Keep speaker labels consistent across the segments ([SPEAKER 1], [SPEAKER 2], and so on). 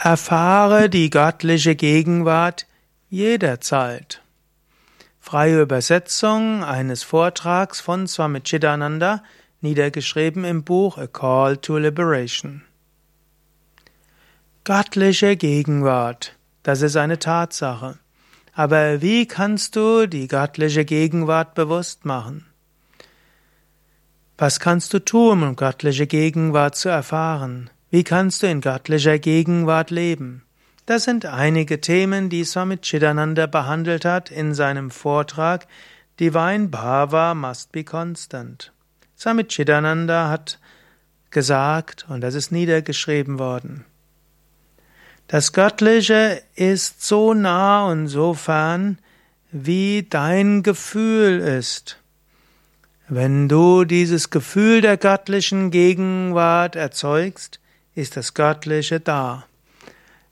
[SPEAKER 1] Erfahre die göttliche Gegenwart jederzeit. Freie Übersetzung eines Vortrags von Swami Chidananda, niedergeschrieben im Buch A Call to Liberation. Göttliche Gegenwart, das ist eine Tatsache. Aber wie kannst du die göttliche Gegenwart bewusst machen? Was kannst du tun, um göttliche Gegenwart zu erfahren? Wie kannst du in göttlicher Gegenwart leben? Das sind einige Themen, die Swami Chidananda behandelt hat in seinem Vortrag Divine Bhava must be constant. Swami Chidananda hat gesagt, und das ist niedergeschrieben worden, das Göttliche ist so nah und so fern, wie dein Gefühl ist. Wenn du dieses Gefühl der göttlichen Gegenwart erzeugst, ist das Göttliche da.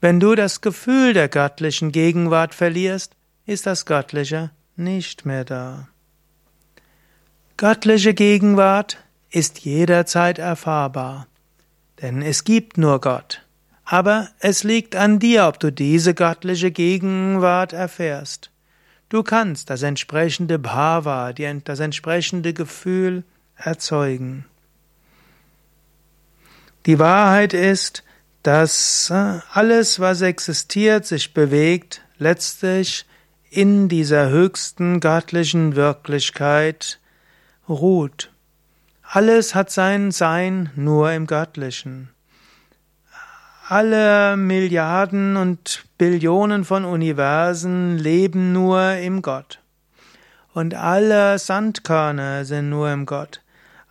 [SPEAKER 1] Wenn du das Gefühl der göttlichen Gegenwart verlierst, ist das Göttliche nicht mehr da. Göttliche Gegenwart ist jederzeit erfahrbar, denn es gibt nur Gott. Aber es liegt an dir, ob du diese göttliche Gegenwart erfährst. Du kannst das entsprechende Bhava, das entsprechende Gefühl erzeugen. Die Wahrheit ist, dass äh, alles, was existiert, sich bewegt, letztlich in dieser höchsten göttlichen Wirklichkeit ruht. Alles hat sein Sein nur im Göttlichen. Alle Milliarden und Billionen von Universen leben nur im Gott. Und alle Sandkörner sind nur im Gott.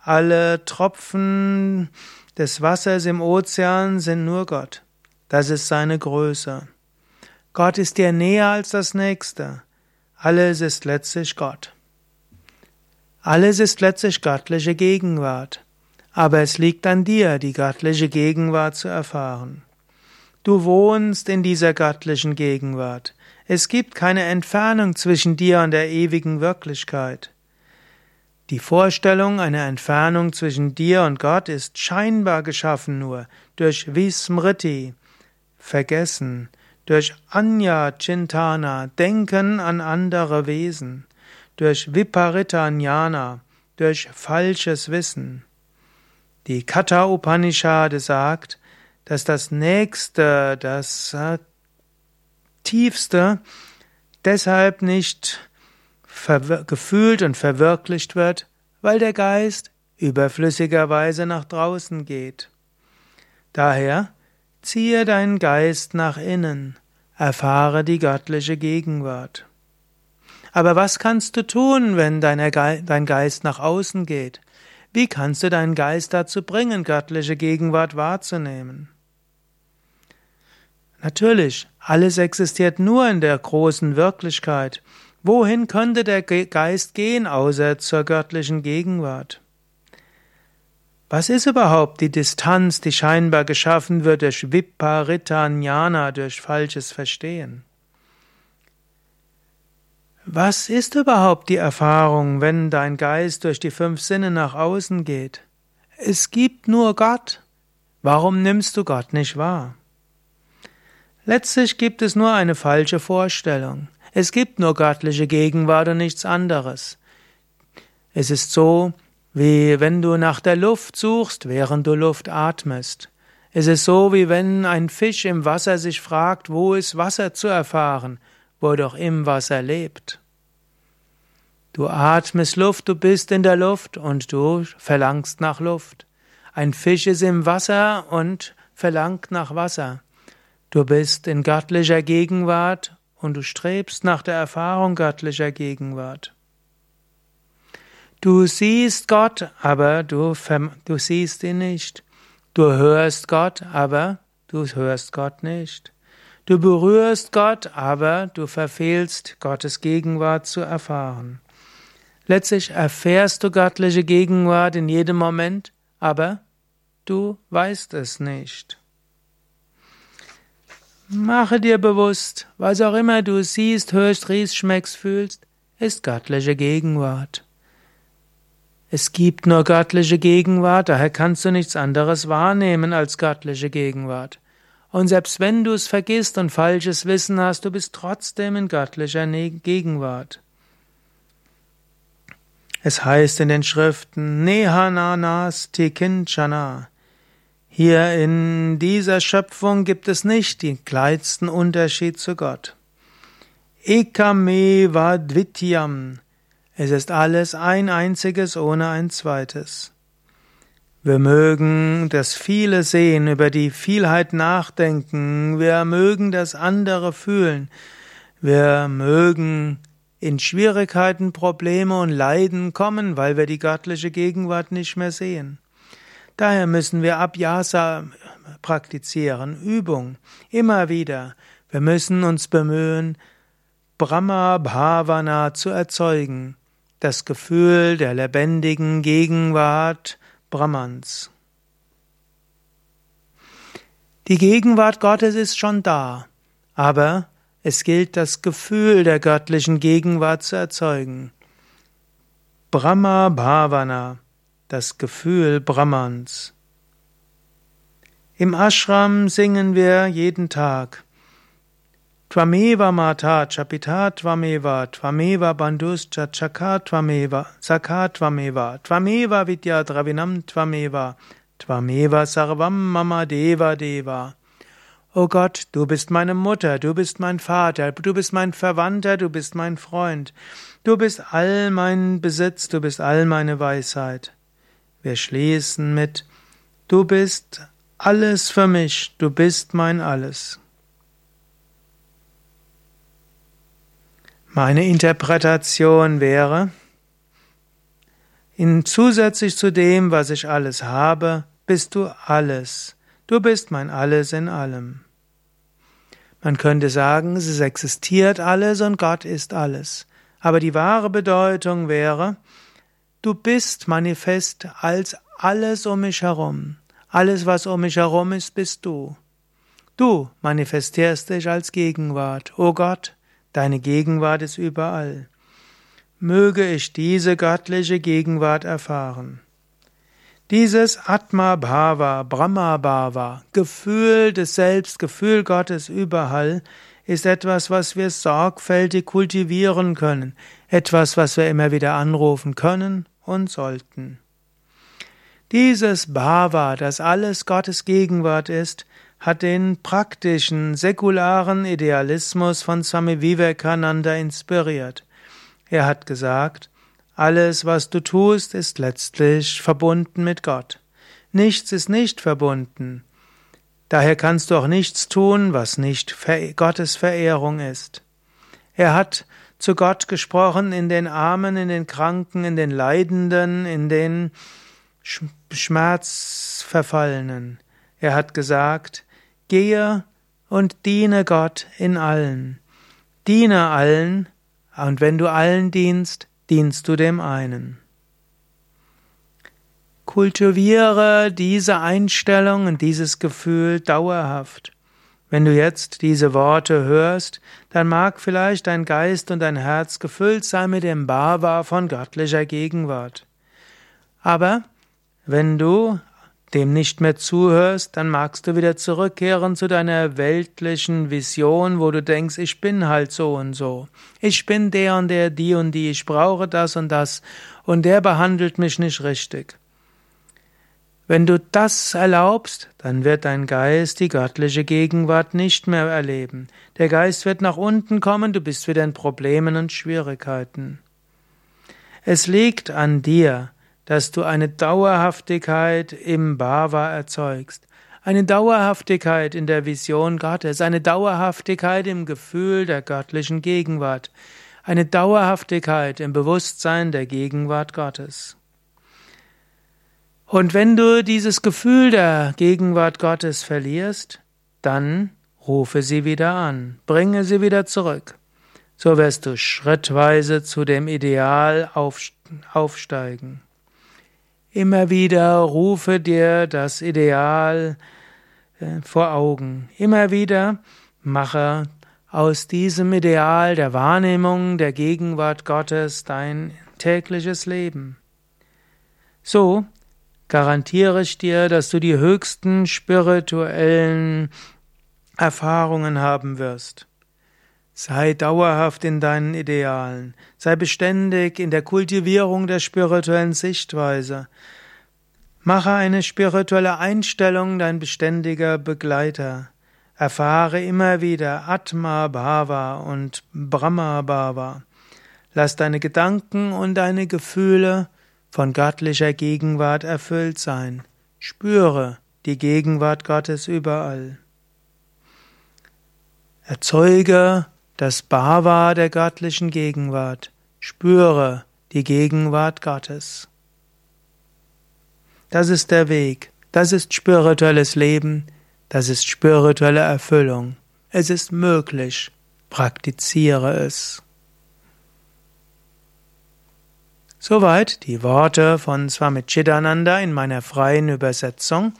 [SPEAKER 1] Alle Tropfen des Wassers im Ozean sind nur Gott. Das ist seine Größe. Gott ist dir näher als das Nächste. Alles ist letztlich Gott. Alles ist letztlich göttliche Gegenwart. Aber es liegt an dir, die göttliche Gegenwart zu erfahren. Du wohnst in dieser göttlichen Gegenwart. Es gibt keine Entfernung zwischen dir und der ewigen Wirklichkeit. Die Vorstellung einer Entfernung zwischen dir und Gott ist scheinbar geschaffen nur durch Vismriti, Vergessen, durch Anya Chintana, Denken an andere Wesen, durch Viparita Jnana, durch falsches Wissen. Die Katha Upanishad sagt, dass das Nächste, das äh, Tiefste deshalb nicht gefühlt und verwirklicht wird, weil der Geist überflüssigerweise nach draußen geht. Daher ziehe deinen Geist nach innen, erfahre die göttliche Gegenwart. Aber was kannst du tun, wenn dein Geist nach außen geht? Wie kannst du deinen Geist dazu bringen, göttliche Gegenwart wahrzunehmen? Natürlich, alles existiert nur in der großen Wirklichkeit, Wohin könnte der Geist gehen, außer zur göttlichen Gegenwart? Was ist überhaupt die Distanz, die scheinbar geschaffen wird durch Viparitanyana, durch falsches Verstehen? Was ist überhaupt die Erfahrung, wenn dein Geist durch die fünf Sinne nach außen geht? Es gibt nur Gott. Warum nimmst du Gott nicht wahr? Letztlich gibt es nur eine falsche Vorstellung. Es gibt nur göttliche Gegenwart und nichts anderes. Es ist so, wie wenn du nach der Luft suchst, während du Luft atmest. Es ist so, wie wenn ein Fisch im Wasser sich fragt, wo ist Wasser zu erfahren, wo er doch im Wasser lebt. Du atmest Luft, du bist in der Luft und du verlangst nach Luft. Ein Fisch ist im Wasser und verlangt nach Wasser. Du bist in göttlicher Gegenwart und du strebst nach der Erfahrung göttlicher Gegenwart. Du siehst Gott, aber du, du siehst ihn nicht. Du hörst Gott, aber du hörst Gott nicht. Du berührst Gott, aber du verfehlst Gottes Gegenwart zu erfahren. Letztlich erfährst du göttliche Gegenwart in jedem Moment, aber du weißt es nicht. Mache dir bewusst, was auch immer du siehst, hörst, riechst, schmeckst, fühlst, ist göttliche Gegenwart. Es gibt nur göttliche Gegenwart, daher kannst du nichts anderes wahrnehmen als göttliche Gegenwart. Und selbst wenn du es vergisst und falsches Wissen hast, du bist trotzdem in göttlicher Gegenwart. Es heißt in den Schriften Nehananas Tikinchana. Hier in dieser Schöpfung gibt es nicht den kleinsten Unterschied zu Gott. Ekameva Dvityam. Es ist alles ein einziges ohne ein zweites. Wir mögen das Viele sehen, über die Vielheit nachdenken, wir mögen das andere fühlen, wir mögen in Schwierigkeiten, Probleme und Leiden kommen, weil wir die göttliche Gegenwart nicht mehr sehen. Daher müssen wir Abhyasa praktizieren, Übung, immer wieder. Wir müssen uns bemühen, Brahma Bhavana zu erzeugen, das Gefühl der lebendigen Gegenwart Brahmans. Die Gegenwart Gottes ist schon da, aber es gilt, das Gefühl der göttlichen Gegenwart zu erzeugen. Brahma Bhavana, das Gefühl Brahmans. Im Ashram singen wir jeden Tag. Tvameva Mata Chapita Tvameva Tvameva Banduscha Chaka Tvameva Saka Tvameva Tvameva Vidya Dravinam Tvameva Tvameva Sarvam Mama Deva Deva O Gott, du bist meine Mutter, du bist mein Vater, du bist mein Verwandter, du bist mein Freund, du bist all mein Besitz, du bist all meine Weisheit. Wir schließen mit Du bist alles für mich, du bist mein alles. Meine Interpretation wäre, in zusätzlich zu dem, was ich alles habe, bist du alles. Du bist mein Alles in allem. Man könnte sagen, es existiert alles und Gott ist alles. Aber die wahre Bedeutung wäre, du bist manifest als alles um mich herum. Alles, was um mich herum ist, bist du. Du manifestierst dich als Gegenwart. O Gott, deine Gegenwart ist überall. Möge ich diese göttliche Gegenwart erfahren. Dieses Atma Bhava, Brahma Bhava, Gefühl des Selbst, Gefühl Gottes überall, ist etwas, was wir sorgfältig kultivieren können, etwas, was wir immer wieder anrufen können und sollten. Dieses Bhava, das alles Gottes Gegenwart ist, hat den praktischen, säkularen Idealismus von Swami Vivekananda inspiriert. Er hat gesagt, alles, was du tust, ist letztlich verbunden mit Gott. Nichts ist nicht verbunden. Daher kannst du auch nichts tun, was nicht Gottes Verehrung ist. Er hat zu Gott gesprochen in den Armen, in den Kranken, in den Leidenden, in den Schmerzverfallenen. Er hat gesagt, gehe und diene Gott in allen. Diene allen, und wenn du allen dienst, dienst du dem einen. Kultiviere diese Einstellung und dieses Gefühl dauerhaft. Wenn du jetzt diese Worte hörst, dann mag vielleicht dein Geist und dein Herz gefüllt sein mit dem Bhava von göttlicher Gegenwart. Aber wenn du dem nicht mehr zuhörst, dann magst du wieder zurückkehren zu deiner weltlichen Vision, wo du denkst, ich bin halt so und so. Ich bin der und der, die und die, ich brauche das und das und der behandelt mich nicht richtig. Wenn du das erlaubst, dann wird dein Geist die göttliche Gegenwart nicht mehr erleben. Der Geist wird nach unten kommen, du bist wieder in Problemen und Schwierigkeiten. Es liegt an dir, dass du eine Dauerhaftigkeit im Bhava erzeugst, eine Dauerhaftigkeit in der Vision Gottes, eine Dauerhaftigkeit im Gefühl der göttlichen Gegenwart, eine Dauerhaftigkeit im Bewusstsein der Gegenwart Gottes. Und wenn du dieses Gefühl der Gegenwart Gottes verlierst, dann rufe sie wieder an, bringe sie wieder zurück. So wirst du schrittweise zu dem Ideal aufsteigen. Immer wieder rufe dir das Ideal äh, vor Augen. Immer wieder mache aus diesem Ideal der Wahrnehmung der Gegenwart Gottes dein tägliches Leben. So garantiere ich dir, dass du die höchsten spirituellen Erfahrungen haben wirst. Sei dauerhaft in deinen Idealen, sei beständig in der Kultivierung der spirituellen Sichtweise. Mache eine spirituelle Einstellung dein beständiger Begleiter. Erfahre immer wieder Atma Bhava und Brahma Bhava. Lass deine Gedanken und deine Gefühle von göttlicher Gegenwart erfüllt sein. Spüre die Gegenwart Gottes überall. Erzeuge das Bhava der göttlichen Gegenwart. Spüre die Gegenwart Gottes. Das ist der Weg. Das ist spirituelles Leben. Das ist spirituelle Erfüllung. Es ist möglich. Praktiziere es. Soweit die Worte von Swami Chidananda in meiner freien Übersetzung.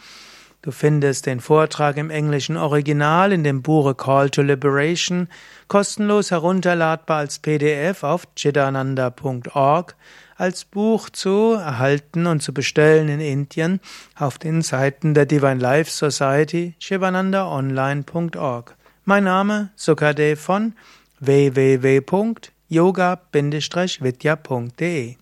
[SPEAKER 1] Du findest den Vortrag im englischen Original in dem Buche Call to Liberation, kostenlos herunterladbar als PDF auf chidananda.org, als Buch zu erhalten und zu bestellen in Indien auf den Seiten der Divine Life Society shivanandaonline.org. Mein Name Sukadev von www.yoga-vidya.de